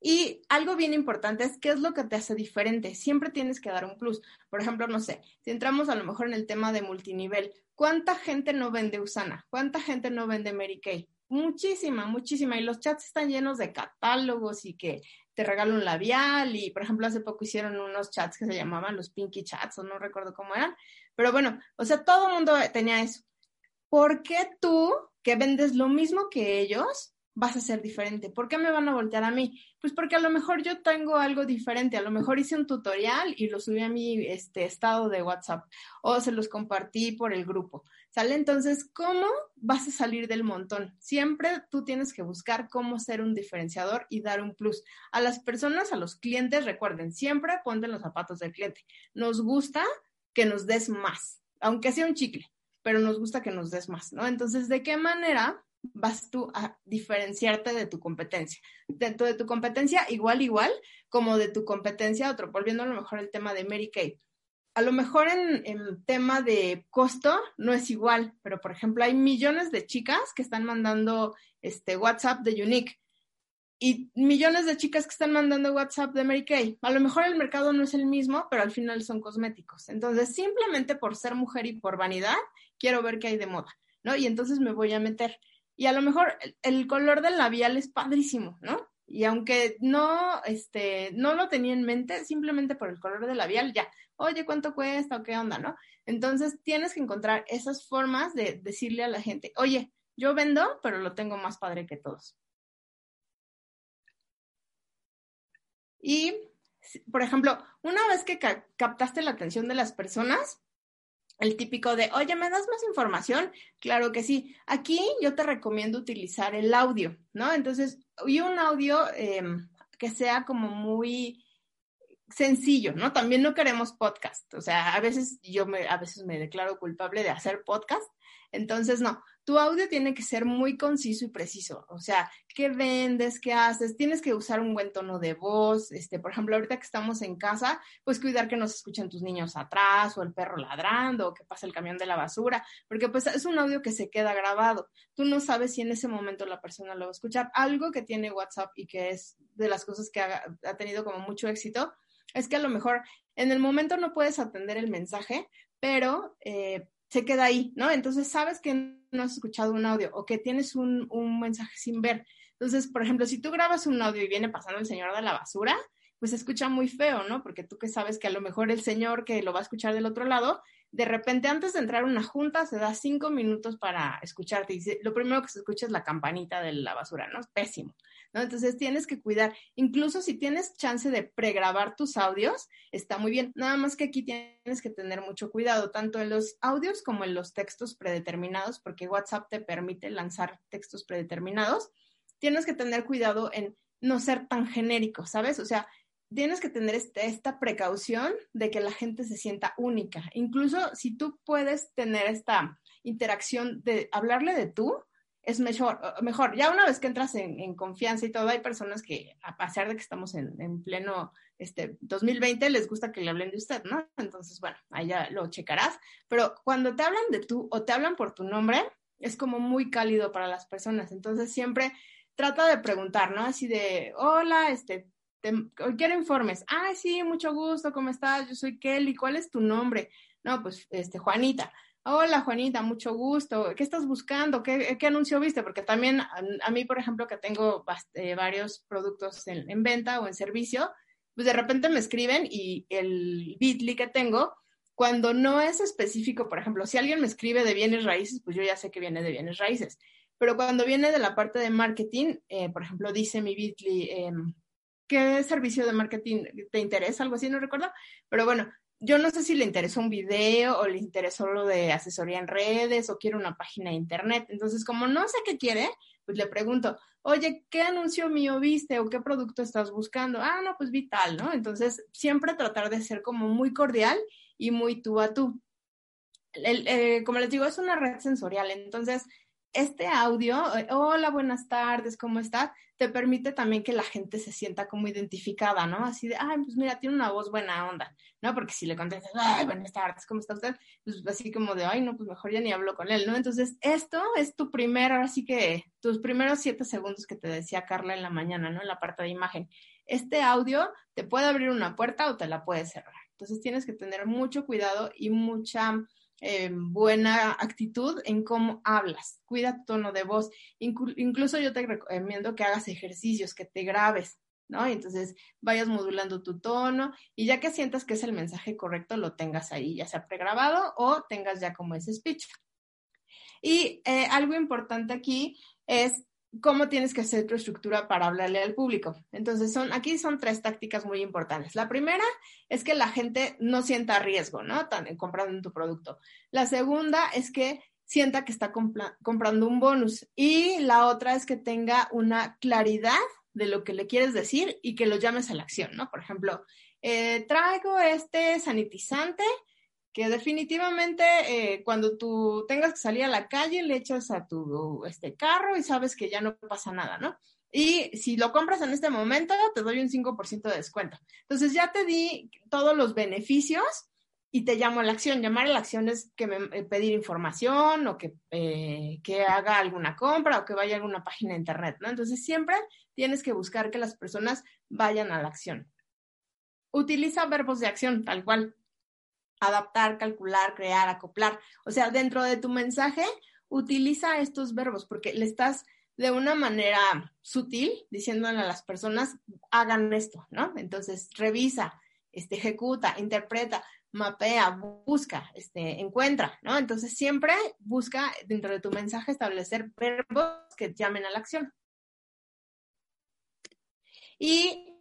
Y algo bien importante es qué es lo que te hace diferente. Siempre tienes que dar un plus. Por ejemplo, no sé, si entramos a lo mejor en el tema de multinivel, ¿cuánta gente no vende Usana? ¿Cuánta gente no vende Mary Kay? Muchísima, muchísima. Y los chats están llenos de catálogos y que te regalo un labial. Y, por ejemplo, hace poco hicieron unos chats que se llamaban los Pinky Chats, o no recuerdo cómo eran. Pero bueno, o sea, todo el mundo tenía eso. ¿Por qué tú, que vendes lo mismo que ellos, vas a ser diferente. ¿Por qué me van a voltear a mí? Pues porque a lo mejor yo tengo algo diferente, a lo mejor hice un tutorial y lo subí a mi este, estado de WhatsApp o se los compartí por el grupo. ¿Sale? Entonces, ¿cómo vas a salir del montón? Siempre tú tienes que buscar cómo ser un diferenciador y dar un plus. A las personas, a los clientes, recuerden, siempre ponte los zapatos del cliente. Nos gusta que nos des más, aunque sea un chicle, pero nos gusta que nos des más, ¿no? Entonces, ¿de qué manera vas tú a diferenciarte de tu competencia. Dentro de tu competencia, igual, igual, como de tu competencia, otro, volviendo a lo mejor el tema de Mary Kay. A lo mejor en, en tema de costo no es igual, pero por ejemplo hay millones de chicas que están mandando este WhatsApp de Unique y millones de chicas que están mandando WhatsApp de Mary Kay. A lo mejor el mercado no es el mismo, pero al final son cosméticos. Entonces, simplemente por ser mujer y por vanidad, quiero ver qué hay de moda, ¿no? Y entonces me voy a meter y a lo mejor el color del labial es padrísimo, ¿no? Y aunque no, este, no lo tenía en mente, simplemente por el color de labial, ya, oye, ¿cuánto cuesta o qué onda, no? Entonces tienes que encontrar esas formas de decirle a la gente, oye, yo vendo, pero lo tengo más padre que todos. Y, por ejemplo, una vez que captaste la atención de las personas, el típico de, oye, ¿me das más información? Claro que sí. Aquí yo te recomiendo utilizar el audio, ¿no? Entonces, y un audio em, que sea como muy sencillo, ¿no? También no queremos podcast. O sea, a veces yo me, a veces me declaro culpable de hacer podcast. Entonces, no, tu audio tiene que ser muy conciso y preciso. O sea, ¿qué vendes? ¿Qué haces? Tienes que usar un buen tono de voz. Este, por ejemplo, ahorita que estamos en casa, pues cuidar que no se escuchen tus niños atrás o el perro ladrando o que pasa el camión de la basura, porque pues es un audio que se queda grabado. Tú no sabes si en ese momento la persona lo va a escuchar. Algo que tiene WhatsApp y que es de las cosas que ha, ha tenido como mucho éxito es que a lo mejor en el momento no puedes atender el mensaje, pero eh, se queda ahí, ¿no? Entonces sabes que no has escuchado un audio o que tienes un, un, mensaje sin ver. Entonces, por ejemplo, si tú grabas un audio y viene pasando el señor de la basura, pues se escucha muy feo, ¿no? Porque tú que sabes que a lo mejor el señor que lo va a escuchar del otro lado, de repente antes de entrar a una junta se da cinco minutos para escucharte y lo primero que se escucha es la campanita de la basura, ¿no? Es pésimo. ¿No? Entonces tienes que cuidar, incluso si tienes chance de pregrabar tus audios, está muy bien. Nada más que aquí tienes que tener mucho cuidado, tanto en los audios como en los textos predeterminados, porque WhatsApp te permite lanzar textos predeterminados. Tienes que tener cuidado en no ser tan genérico, ¿sabes? O sea, tienes que tener este, esta precaución de que la gente se sienta única. Incluso si tú puedes tener esta interacción de hablarle de tú, es mejor, mejor. Ya una vez que entras en, confianza y todo, hay personas que, a pesar de que estamos en, pleno este, 2020, les gusta que le hablen de usted, ¿no? Entonces, bueno, ahí ya lo checarás. Pero cuando te hablan de tú o te hablan por tu nombre, es como muy cálido para las personas. Entonces, siempre trata de preguntar, ¿no? Así de, hola, este, te, quiero informes. Ah, sí, mucho gusto, ¿cómo estás? Yo soy Kelly, ¿cuál es tu nombre? No, pues, este, Juanita. Hola Juanita, mucho gusto. ¿Qué estás buscando? ¿Qué, anuncio viste? Porque también a, mí, por ejemplo, que tengo eh, varios productos en, venta o en servicio, pues de repente me escriben y el Bitly que tengo, cuando no es específico, por ejemplo, si alguien me escribe de bienes raíces, pues yo ya sé que viene de bienes raíces. Pero cuando viene de la parte de marketing, eh, por ejemplo, dice mi Bitly, em, ¿qué servicio de marketing te interesa? Algo así, no recuerdo. Pero bueno, yo no sé si le interesó un video o le interesó lo de asesoría en redes o quiere una página de internet. Entonces, como no sé qué quiere, pues le pregunto, oye, ¿qué anuncio mío viste o qué producto estás buscando? Ah, no, pues vital, ¿no? Entonces, siempre tratar de ser como muy cordial y muy tú a tú. Eh, como les digo, es una red sensorial, entonces este audio, eh, hola, buenas tardes, ¿cómo estás? Te permite también que la gente se sienta como identificada, ¿no? Así de, ay, pues mira, tiene una voz buena onda, ¿no? Porque si le contestas, ay, buenas tardes, ¿cómo está usted? Pues así como de, ay, no, pues mejor ya ni hablo con él, ¿no? Entonces, esto es tu primero, así que tus primeros siete segundos que te decía Carla en la mañana, ¿no? En la parte de imagen. Este audio te puede abrir una puerta o te la puede cerrar. Entonces, tienes que tener mucho cuidado y mucha eh, buena actitud en cómo hablas. Cuida tu tono de voz. incluso yo te recomiendo que hagas ejercicios, que te grabes, ¿no? Y entonces vayas modulando tu tono y ya que sientas que es el mensaje correcto, lo tengas ahí, ya sea pregrabado o tengas ya como ese speech. Y eh, algo importante aquí es cómo tienes que hacer tu estructura para hablarle al público. Entonces, son, aquí son tres tácticas muy importantes. La primera es que la gente no sienta riesgo, ¿no? Tan, comprando tu producto. La segunda es que sienta que está comprando un bonus. Y la otra es que tenga una claridad de lo que le quieres decir y que lo llames a la acción, ¿no? Por ejemplo, eh, traigo este sanitizante que definitivamente eh, cuando tú tengas que salir a la calle le echas a tu este carro y sabes que ya no pasa nada, ¿no? Y si lo compras en este momento, te doy un 5% de descuento. Entonces ya te di todos los beneficios y te llamo a la acción. Llamar a la acción es que me, eh, pedir información o que, eh, que haga alguna compra o que vaya a alguna página de internet, ¿no? Entonces siempre tienes que buscar que las personas vayan a la acción. Utiliza verbos de acción, tal cual adaptar, calcular, crear, acoplar. O sea, dentro de tu mensaje, utiliza estos verbos porque le estás de una manera sutil, diciéndole a las personas, hagan esto, ¿no? Entonces, revisa, este, ejecuta, interpreta, mapea, busca, este, encuentra, ¿no? Entonces, siempre busca dentro de tu mensaje establecer verbos que llamen a la acción. Y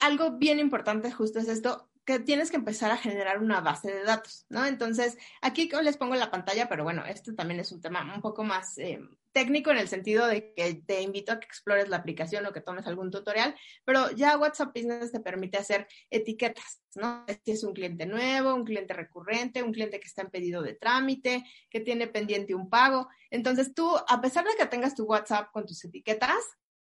algo bien importante justo es esto, tienes que empezar a generar una base de datos, ¿no? Entonces, aquí les pongo la pantalla, pero bueno, esto también es un tema un poco más eh, técnico en el sentido de que te invito a que explores la aplicación o que tomes algún tutorial, pero ya WhatsApp Business te permite hacer etiquetas, ¿no? Si es un cliente nuevo, un cliente recurrente, un cliente que está en pedido de trámite, que tiene pendiente un pago. Entonces, tú, a pesar de que tengas tu WhatsApp con tus etiquetas,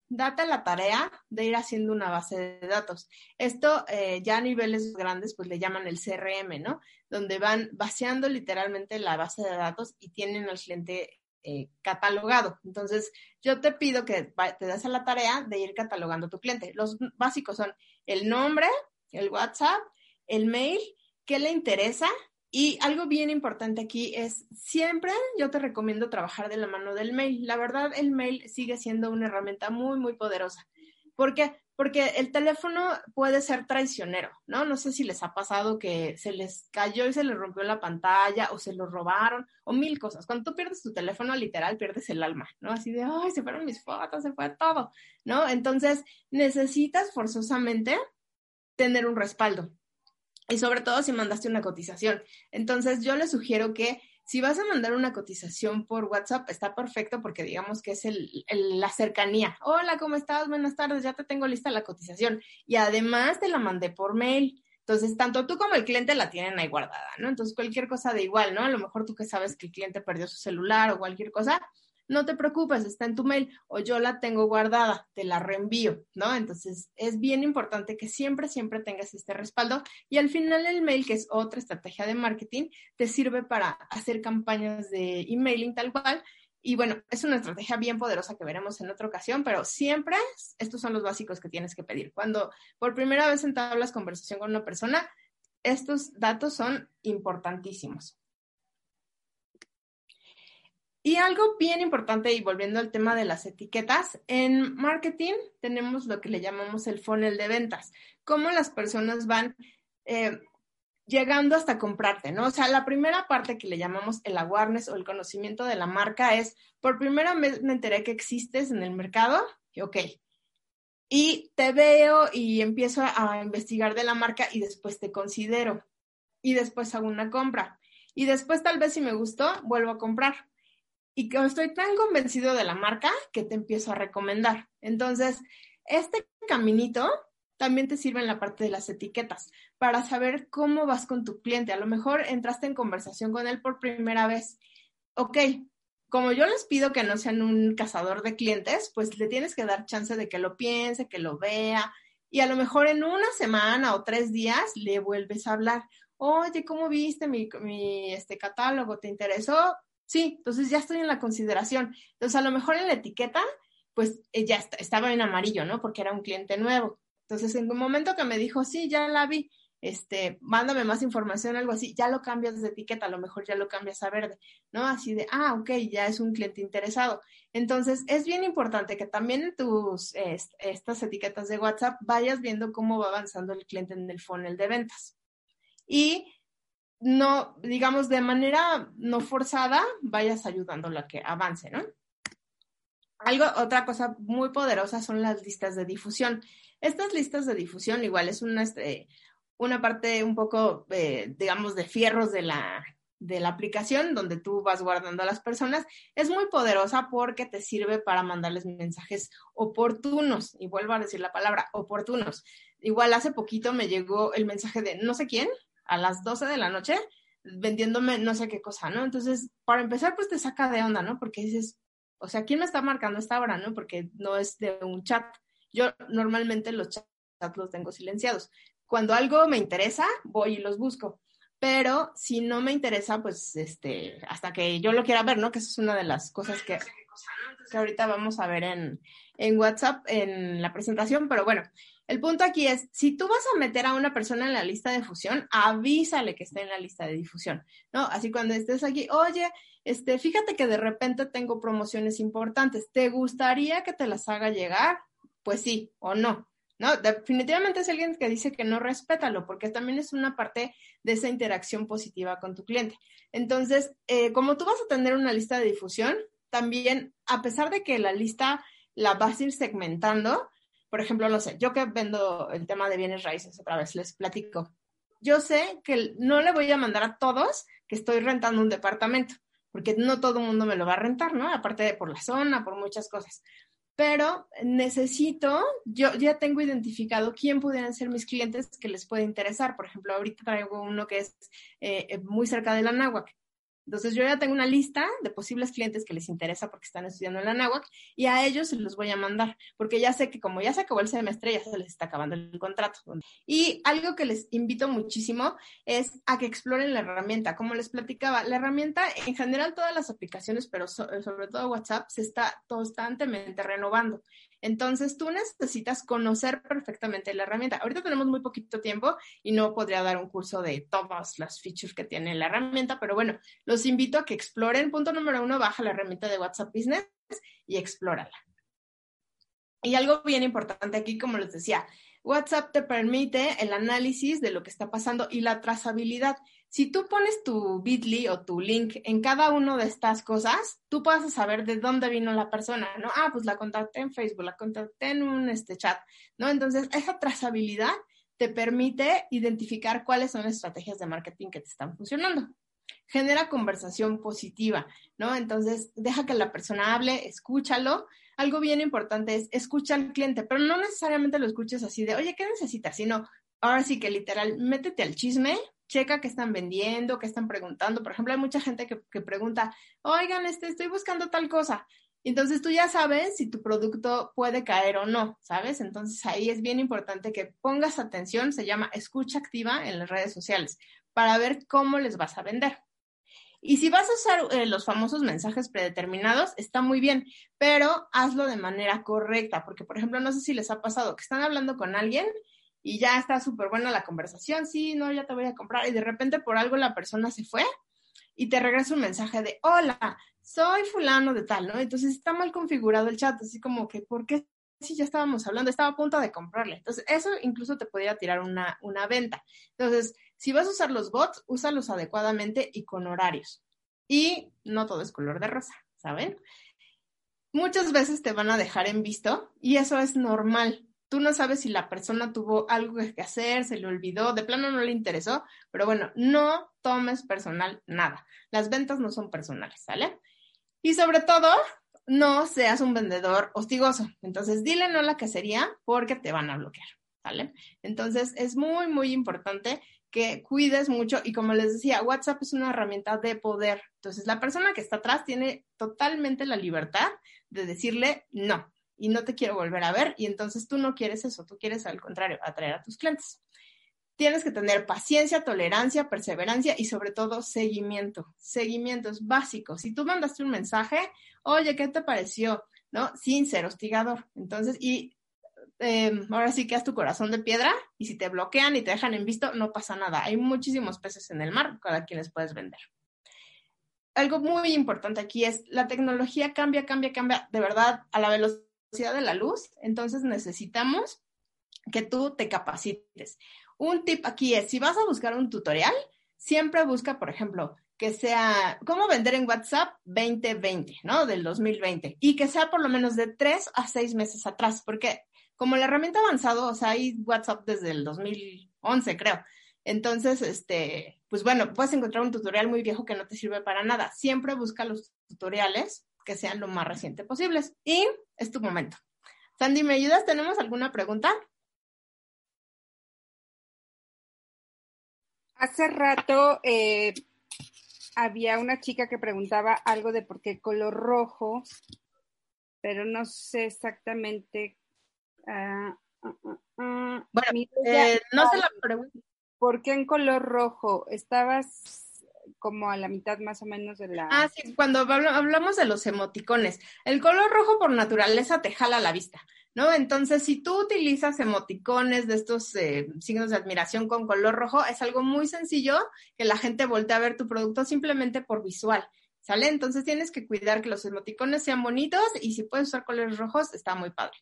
date la tarea de ir haciendo una base de datos. Esto eh, ya a niveles grandes, pues le llaman el CRM, ¿no? Donde van vaciando literalmente la base de datos y tienen al cliente eh, catalogado. Entonces, yo te pido que te des a la tarea de ir catalogando tu cliente. Los básicos son el nombre, el WhatsApp, el mail, qué le interesa, y algo bien importante aquí es, siempre yo te recomiendo trabajar de la mano del mail. La verdad, el mail sigue siendo una herramienta muy, muy poderosa. ¿Por qué? Porque el teléfono puede ser traicionero, ¿no? No sé si les ha pasado que se les cayó y se les rompió la pantalla o se lo robaron o mil cosas. Cuando tú pierdes tu teléfono, literal, pierdes el alma, ¿no? Así de, ay, se fueron mis fotos, se fue todo, ¿no? Entonces, necesitas forzosamente tener un respaldo y sobre todo si mandaste una cotización. Entonces, yo les sugiero que si vas a mandar una cotización por WhatsApp, está perfecto porque digamos que es el, la cercanía. Hola, ¿cómo estás? Buenas tardes, ya te tengo lista la cotización. Y además te la mandé por mail. Entonces, tanto tú como el cliente la tienen ahí guardada, ¿no? Entonces, cualquier cosa de igual, ¿no? A lo mejor tú que sabes que el cliente perdió su celular o cualquier cosa, no te preocupes, está en tu mail o yo la tengo guardada, te la reenvío, ¿no? Entonces es bien importante que siempre, siempre tengas este respaldo y al final el mail, que es otra estrategia de marketing, te sirve para hacer campañas de emailing tal cual. Y bueno, es una estrategia bien poderosa que veremos en otra ocasión, pero siempre estos son los básicos que tienes que pedir. Cuando por primera vez entablas conversación con una persona, estos datos son importantísimos. Y algo bien importante, y volviendo al tema de las etiquetas, en marketing tenemos lo que le llamamos el funnel de ventas, cómo las personas van eh, llegando hasta comprarte, ¿no? O sea, la primera parte que le llamamos el awareness o el conocimiento de la marca es, por primera vez me enteré que existes en el mercado, y ok, y te veo y empiezo a investigar de la marca y después te considero, y después hago una compra, y después tal vez si me gustó, vuelvo a comprar y que estoy tan convencido de la marca que te empiezo a recomendar. Entonces, este caminito también te sirve en la parte de las etiquetas para saber cómo vas con tu cliente. A lo mejor entraste en conversación con él por primera vez. Ok, como yo les pido que no sean un cazador de clientes, pues le tienes que dar chance de que lo piense, que lo vea. Y a lo mejor en una semana o tres días le vuelves a hablar. Oye, ¿cómo viste mi, mi este catálogo? ¿Te interesó? Sí, entonces ya estoy en la consideración. Entonces, a lo mejor en la etiqueta, pues eh, ya estaba en amarillo, ¿no? Porque era un cliente nuevo. Entonces, en un momento que me dijo, sí, ya la vi, este, mándame más información, algo así, ya lo cambias de etiqueta, a lo mejor ya lo cambias a verde, ¿no? Así de, ah, ok, ya es un cliente interesado. Entonces, es bien importante que también en tus, estas etiquetas de WhatsApp vayas viendo cómo va avanzando el cliente en el funnel de ventas. Y no, digamos, de manera no forzada, vayas ayudándolo a que avance, ¿no? Algo, otra cosa muy poderosa son las listas de difusión. Estas listas de difusión igual es una, este, una parte un poco, eh, digamos, de fierros de la, de la aplicación donde tú vas guardando a las personas. Es muy poderosa porque te sirve para mandarles mensajes oportunos. Y vuelvo a decir la palabra, oportunos. Igual hace poquito me llegó el mensaje de no sé quién, a las 12 de la noche vendiéndome no sé qué cosa, ¿no? Entonces, para empezar, pues te saca de onda, ¿no? Porque dices, o sea, ¿quién me está marcando esta hora, no? Porque no es de un chat. Yo normalmente los chats los tengo silenciados. Cuando algo me interesa, voy y los busco. pero si no me interesa, pues este, hasta que yo lo quiera ver, ¿no? Que esa es una de las cosas que, que ahorita vamos a ver en, en WhatsApp en la presentación, pero bueno, el punto aquí es, si tú vas a meter a una persona en la lista de difusión, avísale que esté en la lista de difusión, ¿no? Así cuando estés aquí, oye, este, fíjate que de repente tengo promociones importantes, ¿te gustaría que te las haga llegar? Pues sí o no. No, definitivamente es alguien que dice que no respétalo, porque también es una parte de esa interacción positiva con tu cliente. Entonces, eh, como tú vas a tener una lista de difusión, también, a pesar de que la lista la vas a ir segmentando, por ejemplo, no sé, yo que vendo el tema de bienes raíces otra vez, les platico. Yo sé que no le voy a mandar a todos que estoy rentando un departamento, porque no todo el mundo me lo va a rentar, ¿no? Aparte de por la zona, por muchas cosas. Pero necesito, yo ya tengo identificado quién pudieran ser mis clientes que les puede interesar. Por ejemplo, ahorita traigo uno que es eh, muy cerca de la. Entonces yo ya tengo una lista de posibles clientes que les interesa porque están estudiando en la NAWAC y a ellos se los voy a mandar porque ya sé que como ya se acabó el semestre ya se les está acabando el contrato. Y algo que les invito muchísimo es a que exploren la herramienta. Como les platicaba, la herramienta en general todas las aplicaciones, pero sobre todo WhatsApp, se está constantemente renovando. Entonces, tú necesitas conocer perfectamente la herramienta. Ahorita tenemos muy poquito tiempo y no podría dar un curso de todas las features que tiene la herramienta, pero bueno, los invito a que exploren. Punto número uno, baja la herramienta de WhatsApp Business y explórala. Y algo bien importante aquí, como les decía, WhatsApp te permite el análisis de lo que está pasando y la trazabilidad. Si tú pones tu bit.ly o tu link en cada una de estas cosas, tú puedes saber de dónde vino la persona, ¿no? Ah, pues la contacté en Facebook, la contacté en un este, chat, ¿no? Entonces, esa trazabilidad te permite identificar cuáles son las estrategias de marketing que te están funcionando. Genera conversación positiva, ¿no? Entonces, deja que la persona hable, escúchalo, algo bien importante es escucha al cliente, pero no necesariamente lo escuches así de, oye, ¿qué necesitas? Sino, ahora sí que literal, métete al chisme, checa qué están vendiendo, qué están preguntando. Por ejemplo, hay mucha gente que, pregunta, oigan, este, estoy buscando tal cosa. Entonces tú ya sabes si tu producto puede caer o no, ¿sabes? Entonces ahí es bien importante que pongas atención, se llama escucha activa en las redes sociales, para ver cómo les vas a vender. Y si vas a usar eh, los famosos mensajes predeterminados, está muy bien, pero hazlo de manera correcta, porque por ejemplo, no sé si les ha pasado que están hablando con alguien y ya está súper buena la conversación, sí, no, ya te voy a comprar, y de repente por algo la persona se fue y te regresa un mensaje de, hola, soy fulano de tal, ¿no? Entonces está mal configurado el chat, así como que, ¿por qué si ya estábamos hablando, estaba a punto de comprarle. Entonces, eso incluso te podría tirar una, una venta. Entonces, si vas a usar los bots, úsalos adecuadamente y con horarios. Y no todo es color de rosa, ¿saben? Muchas veces te van a dejar en visto y eso es normal. Tú no sabes si la persona tuvo algo que hacer, se le olvidó, de plano no le interesó, pero bueno, no tomes personal nada. Las ventas no son personales, ¿sale? Y sobre todo, no seas un vendedor hostigoso. Entonces, dile no a la cacería porque te van a bloquear, ¿sale? Entonces, es muy, muy importante que cuides mucho y como les decía, WhatsApp es una herramienta de poder. Entonces, la persona que está atrás tiene totalmente la libertad de decirle no y no te quiero volver a ver y entonces tú no quieres eso, tú quieres al contrario, atraer a tus clientes. Tienes que tener paciencia, tolerancia, perseverancia y sobre todo seguimiento. Seguimiento es básico. Si tú mandaste un mensaje, oye, ¿qué te pareció? ¿No? Sin ser hostigador. Entonces, y Em, ahora sí que haz tu corazón de piedra y si te bloquean y te dejan en visto, no pasa nada. Hay muchísimos peces en el mar cada quien les puedes vender. Algo muy importante aquí es la tecnología cambia, cambia, cambia de verdad a la velocidad de la luz. Entonces necesitamos que tú te capacites. Un tip aquí es, si vas a buscar un tutorial, siempre busca, por ejemplo, que sea cómo vender en WhatsApp 2020, ¿no? Del 2020. Y que sea por lo menos de tres a seis meses atrás, porque como la herramienta avanzado, o sea, hay WhatsApp desde el 2011, creo. Entonces, este, pues bueno, puedes encontrar un tutorial muy viejo que no te sirve para nada. Siempre busca los tutoriales que sean lo más reciente posibles. Y es tu momento. Sandy, ¿me ayudas? ¿Tenemos alguna pregunta? Hace rato eh, había una chica que preguntaba algo de por qué color rojo, pero no sé exactamente Ah, ah, ah, bueno, eh, no se la pregunto. ¿por qué en color rojo? Estabas como a la mitad más o menos de la... Ah, sí, cuando hablamos de los emoticones, el color rojo por naturaleza te jala la vista, ¿no? Entonces, si tú utilizas emoticones de estos eh, signos de admiración con color rojo, es algo muy sencillo que la gente voltee a ver tu producto simplemente por visual. ¿Sale? Entonces tienes que cuidar que los emoticones sean bonitos y si puedes usar colores rojos, está muy padre.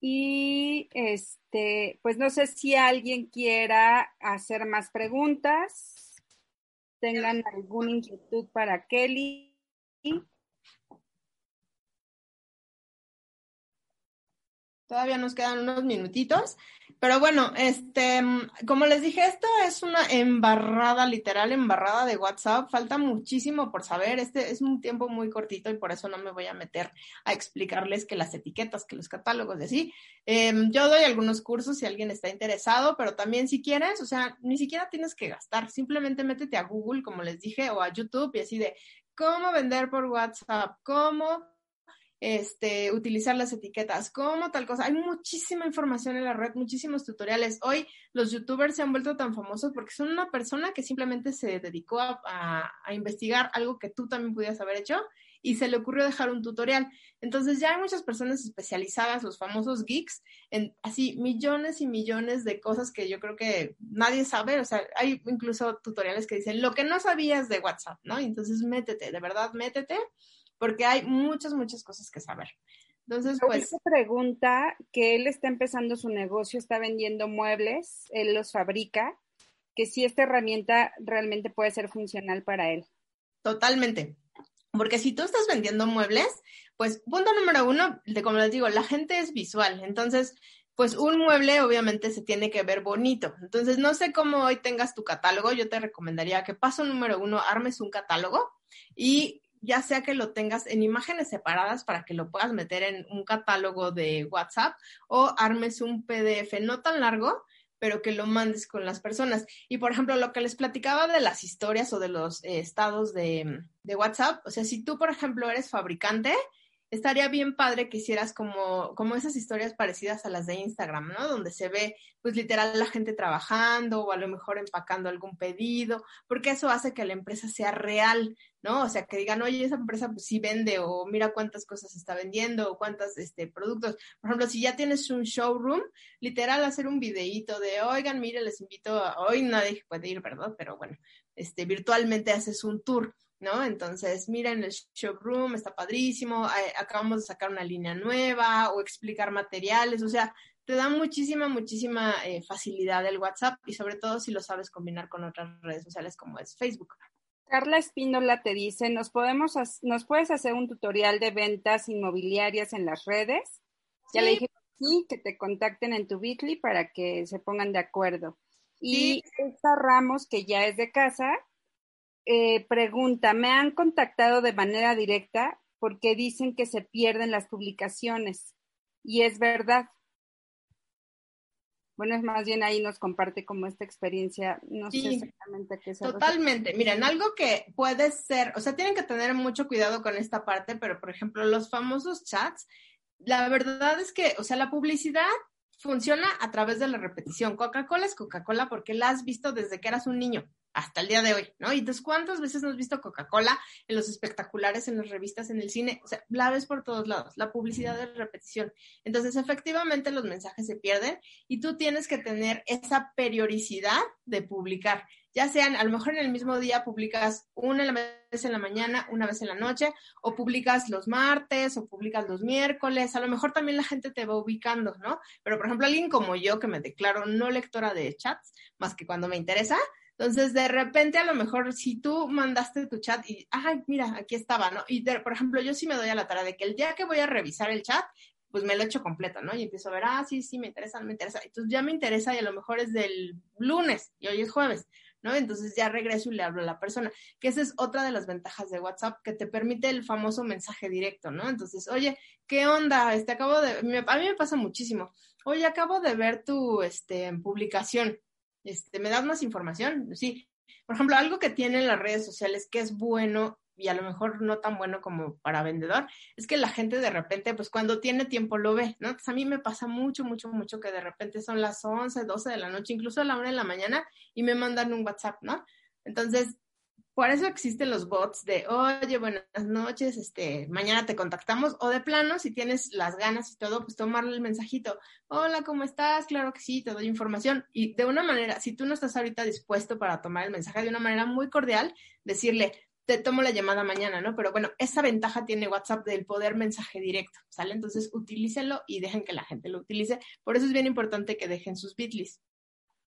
Y este, pues no sé si alguien quiera hacer más preguntas, tengan alguna inquietud para Kelly. Todavía nos quedan unos minutitos. Pero bueno, este, como les dije, esto es una embarrada, literal embarrada de WhatsApp. Falta muchísimo por saber. Este es un tiempo muy cortito y por eso no me voy a meter a explicarles que las etiquetas, que los catálogos de así. Em, yo doy algunos cursos si alguien está interesado, pero también si quieres, o sea, ni siquiera tienes que gastar. Simplemente métete a Google, como les dije, o a YouTube y así de cómo vender por WhatsApp, cómo este, utilizar las etiquetas, como tal cosa. Hay muchísima información en la red, muchísimos tutoriales. Hoy los youtubers se han vuelto tan famosos porque son una persona que simplemente se dedicó a, investigar algo que tú también pudieras haber hecho y se le ocurrió dejar un tutorial. Entonces ya hay muchas personas especializadas, los famosos geeks, en así millones y millones de cosas que yo creo que nadie sabe. O sea, hay incluso tutoriales que dicen lo que no sabías de WhatsApp, ¿no? Entonces métete, de verdad, métete porque hay muchas, muchas cosas que saber. Entonces, pues... Se pregunta que él está empezando su negocio, está vendiendo muebles, él los fabrica, que si esta herramienta realmente puede ser funcional para él. Totalmente. Porque si tú estás vendiendo muebles, pues punto número uno, de como les digo, la gente es visual. Entonces, pues un mueble obviamente se tiene que ver bonito. Entonces, no sé cómo hoy tengas tu catálogo, yo te recomendaría que paso número uno, armes un catálogo y ya sea que lo tengas en imágenes separadas para que lo puedas meter en un catálogo de WhatsApp o armes un PDF no tan largo, pero que lo mandes con las personas. Y por ejemplo, lo que les platicaba de las historias o de los eh, estados de, de WhatsApp, o sea, si tú, por ejemplo, eres fabricante, estaría bien padre que hicieras como, como esas historias parecidas a las de Instagram, ¿no? Donde se ve, pues literal, la gente trabajando o a lo mejor empacando algún pedido, porque eso hace que la empresa sea real, ¿no? O sea, que digan, oye, esa empresa pues sí vende o mira cuántas cosas está vendiendo o cuántos este, productos. Por ejemplo, si ya tienes un showroom, literal, hacer un videíto de, oigan, mire, les invito, a... hoy nadie puede ir, ¿verdad? Pero bueno, este, virtualmente haces un tour ¿no? Entonces, miren el showroom, está padrísimo, acabamos de sacar una línea nueva o explicar materiales, o sea, te da muchísima, muchísima eh, facilidad el WhatsApp y sobre todo si lo sabes combinar con otras redes sociales como es Facebook. Carla Espíndola te dice, ¿nos, podemos, ¿nos puedes hacer un tutorial de ventas inmobiliarias en las redes? Ya le dije sí, que te contacten en tu Bitly para que se pongan de acuerdo. Y esta Ramos, que ya es de casa, eh, pregunta, me han contactado de manera directa porque dicen que se pierden las publicaciones y es verdad. Bueno, es más bien ahí nos comparte como esta experiencia, no sé exactamente qué es. Totalmente. Miren, algo que puede ser, o sea, tienen que tener mucho cuidado con esta parte, pero por ejemplo, los famosos chats, la verdad es que, o sea, la publicidad funciona a través de la repetición. Coca-Cola es Coca-Cola porque la has visto desde que eras un niño hasta el día de hoy, ¿no? Y entonces, ¿cuántas veces hemos visto Coca-Cola en los espectaculares, en las revistas, en el cine? O sea, la ves por todos lados, la publicidad de repetición. Entonces, efectivamente, los mensajes se pierden y tú tienes que tener esa periodicidad de publicar. Ya sean, a lo mejor en el mismo día publicas una vez en la mañana, una vez en la noche, o publicas los martes, o publicas los miércoles. A lo mejor también la gente te va ubicando, ¿no? Pero, por ejemplo, alguien como yo, que me declaro no lectora de chats, más que cuando me interesa, entonces, de repente, a lo mejor, si tú mandaste tu chat y, ay, mira, aquí estaba, ¿no? Y, por ejemplo, yo sí me doy a la tarea de que el día que voy a revisar el chat, pues me lo echo completo, ¿no? Y empiezo a ver, ah, sí, sí, me interesa, me interesa. Entonces ya me interesa y a lo mejor es del lunes y hoy es jueves, ¿no? Entonces ya regreso y le hablo a la persona, que esa es otra de las ventajas de WhatsApp, que te permite el famoso mensaje directo, ¿no? Entonces, oye, ¿qué onda? Este, acabo de, a mí me pasa muchísimo. Oye, acabo de ver tu, este, publicación este, ¿me das más información? Sí. Por ejemplo, algo que tienen las redes sociales que es bueno y a lo mejor no tan bueno como para vendedor, es que la gente de repente, pues cuando tiene tiempo lo ve, ¿no? A mí me pasa mucho, mucho, mucho que de repente son las 11, 12 de la noche, incluso a la hora de la mañana, y me mandan un WhatsApp, ¿no? Entonces, por eso existen los bots de, oye, buenas noches, este, mañana te contactamos, o de plano, si tienes las ganas y todo, pues tomarle el mensajito, hola, ¿cómo estás? Claro que sí, te doy información. Y de una manera, si tú no estás ahorita dispuesto para tomar el mensaje de una manera muy cordial, decirle, te tomo la llamada mañana, ¿no? Pero bueno, esa ventaja tiene WhatsApp del poder mensaje directo, ¿sale? Entonces, utilícenlo y dejen que la gente lo utilice. Por eso es bien importante que dejen sus bitlis.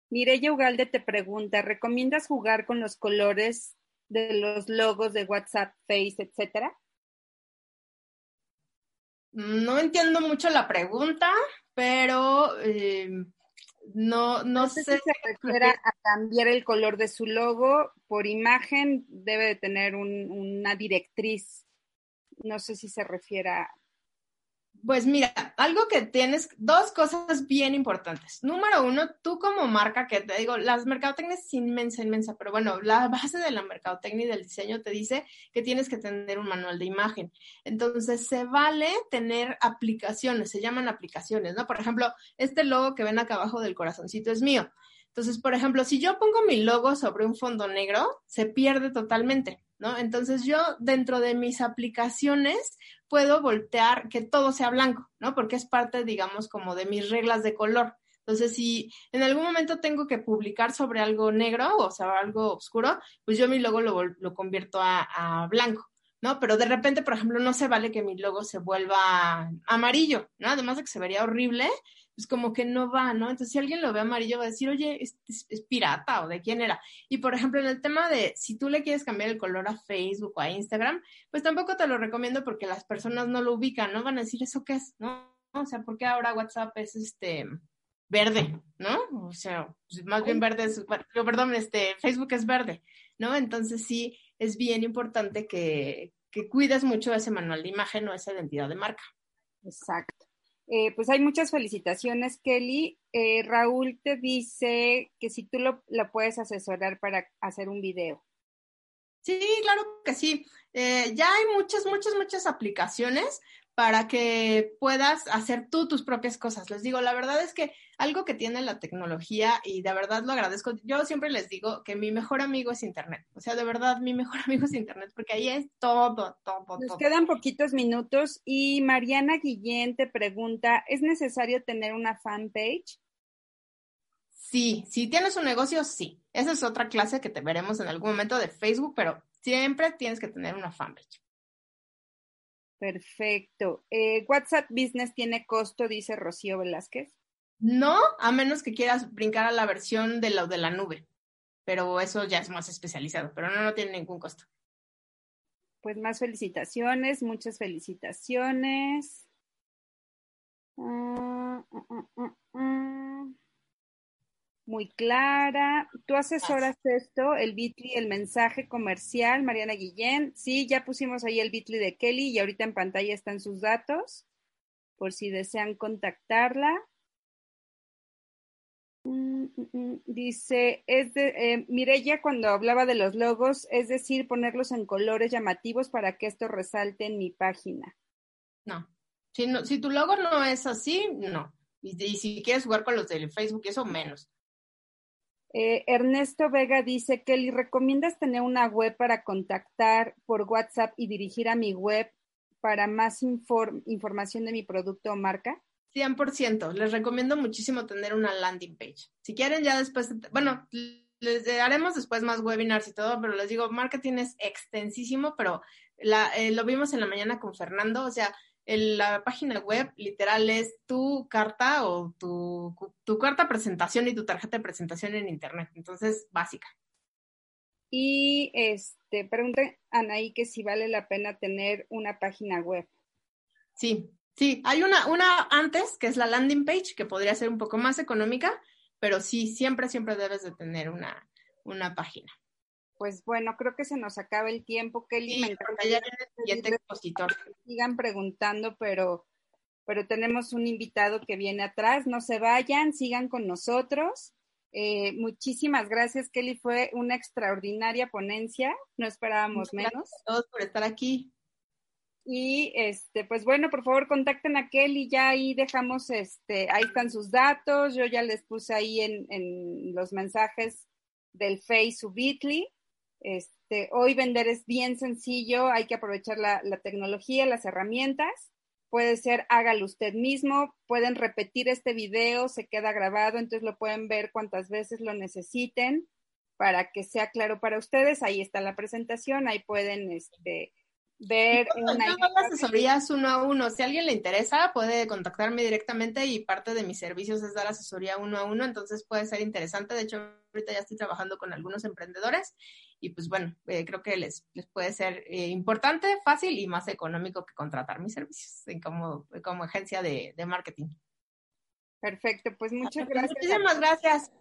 Mireya Ugalde te pregunta, ¿recomiendas jugar con los colores de los logos de WhatsApp, Face, etcétera? No entiendo mucho la pregunta, pero eh, no, no, sé, si se refiere a cambiar el color de su logo. Por imagen debe de tener una directriz. No sé si se refiere a pues mira, algo que tienes, dos cosas bien importantes. Número uno, tú como marca, que te digo, las mercadotecnia es inmensa, inmensa, pero bueno, la base de la mercadotecnia y del diseño te dice que tienes que tener un manual de imagen. Entonces, se vale tener aplicaciones, se llaman aplicaciones, ¿no? Por ejemplo, este logo que ven acá abajo del corazoncito es mío. Entonces, por ejemplo, si yo pongo mi logo sobre un fondo negro, se pierde totalmente, ¿no? Entonces, yo dentro de mis aplicaciones puedo voltear que todo sea blanco, ¿no? Porque es parte, digamos, como de mis reglas de color. Entonces, si en algún momento tengo que publicar sobre algo negro o sea, algo oscuro, pues yo mi logo lo, convierto a, blanco, ¿no? Pero de repente, por ejemplo, no se vale que mi logo se vuelva amarillo, ¿no? Además de que se vería horrible, pues como que no va, ¿no? Entonces, si alguien lo ve amarillo, va a decir, oye, es, es, pirata o de quién era. Y por ejemplo, en el tema de si tú le quieres cambiar el color a Facebook o a Instagram, pues tampoco te lo recomiendo porque las personas no lo ubican, ¿no? Van a decir, ¿eso qué es? ¿No? O sea, ¿por qué ahora WhatsApp es este verde, ¿no? O sea, pues, más bien verde es, perdón, este, Facebook es verde, ¿no? Entonces sí, es bien importante que, que cuides mucho ese manual de imagen o esa identidad de marca. Exacto. Eh, pues hay muchas felicitaciones, Kelly. Eh, Raúl te dice que si tú lo, puedes asesorar para hacer un video. Sí, claro que sí. Eh, ya hay muchas, muchas, muchas aplicaciones para que puedas hacer tú tus propias cosas. Les digo, la verdad es que algo que tiene la tecnología y de verdad lo agradezco, yo siempre les digo que mi mejor amigo es Internet. O sea, de verdad, mi mejor amigo es Internet porque ahí es todo, todo, Nos quedan poquitos minutos y Mariana Guillén te pregunta, ¿es necesario tener una fanpage? Sí, si tienes un negocio, sí. Esa es otra clase que te veremos en algún momento de Facebook, pero siempre tienes que tener una fanpage. Perfecto. Eh, WhatsApp Business tiene costo, dice Rocío Velázquez. No, a menos que quieras brincar a la versión de la, de la nube, pero eso ya es más especializado, pero no, no tiene ningún costo. Pues más felicitaciones, muchas felicitaciones. Ah, ah, ah, muy clara. ¿Tú asesoras esto, el Bitly, el mensaje comercial, Mariana Guillén? Sí, ya pusimos ahí el Bitly de Kelly y ahorita en pantalla están sus datos por si desean contactarla. Mm, mm, mm. Dice, es de, eh, Mireya cuando hablaba de los logos, es decir, ponerlos en colores llamativos para que esto resalte en mi página. No, si, no, si tu logo no es así, no. Y, y si quieres jugar con los de Facebook, eso menos. Eh, Ernesto Vega dice, Kelly, ¿recomiendas tener una web para contactar por WhatsApp y dirigir a mi web para más información de mi producto o marca? 100%. Les recomiendo muchísimo tener una landing page. Si quieren, ya después, bueno, les haremos después más webinars y todo, pero les digo, marketing es extensísimo, pero la, eh, lo vimos en la mañana con Fernando, o sea, la página web literal es tu carta o tu, tu carta presentación y tu tarjeta de presentación en internet. Entonces, básica. Y este, pregunta Anaí que si vale la pena tener una página web. Sí, sí, hay una, una antes que es la landing page que podría ser un poco más económica, pero sí, siempre, siempre debes de tener una, una página pues bueno, creo que se nos acaba el tiempo, Kelly. Sí, me el siguiente expositor. Sigan preguntando, pero, pero tenemos un invitado que viene atrás. No se vayan, sigan con nosotros. Eh, muchísimas gracias, Kelly. Fue una extraordinaria ponencia. No esperábamos menos. Gracias a todos por estar aquí. Y este, pues bueno, por favor contacten a Kelly, ya ahí dejamos, este, ahí están sus datos, yo ya les puse ahí en, en los mensajes del Face su Bitly. Este, hoy vender es bien sencillo, hay que aprovechar la, la tecnología, las herramientas. Puede ser hágalo usted mismo, pueden repetir este video, se queda grabado, entonces lo pueden ver cuantas veces lo necesiten para que sea claro para ustedes. Ahí está la presentación, ahí pueden este, ver una asesorías uno a uno. Si a alguien le interesa, puede contactarme directamente y parte de mis servicios es dar asesoría uno a uno, entonces puede ser interesante. De hecho, ahorita ya estoy trabajando con algunos emprendedores y pues bueno, eh, creo que les, les puede ser eh, importante, fácil y más económico que contratar mis servicios como, como agencia de, de marketing. Perfecto, pues muchas gracias. Muchísimas gracias.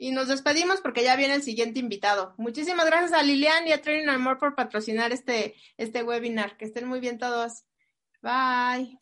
Y nos despedimos porque ya viene el siguiente invitado. Muchísimas gracias a Lilian y a Training Amor por patrocinar este, este webinar. Que estén muy bien todos. Bye.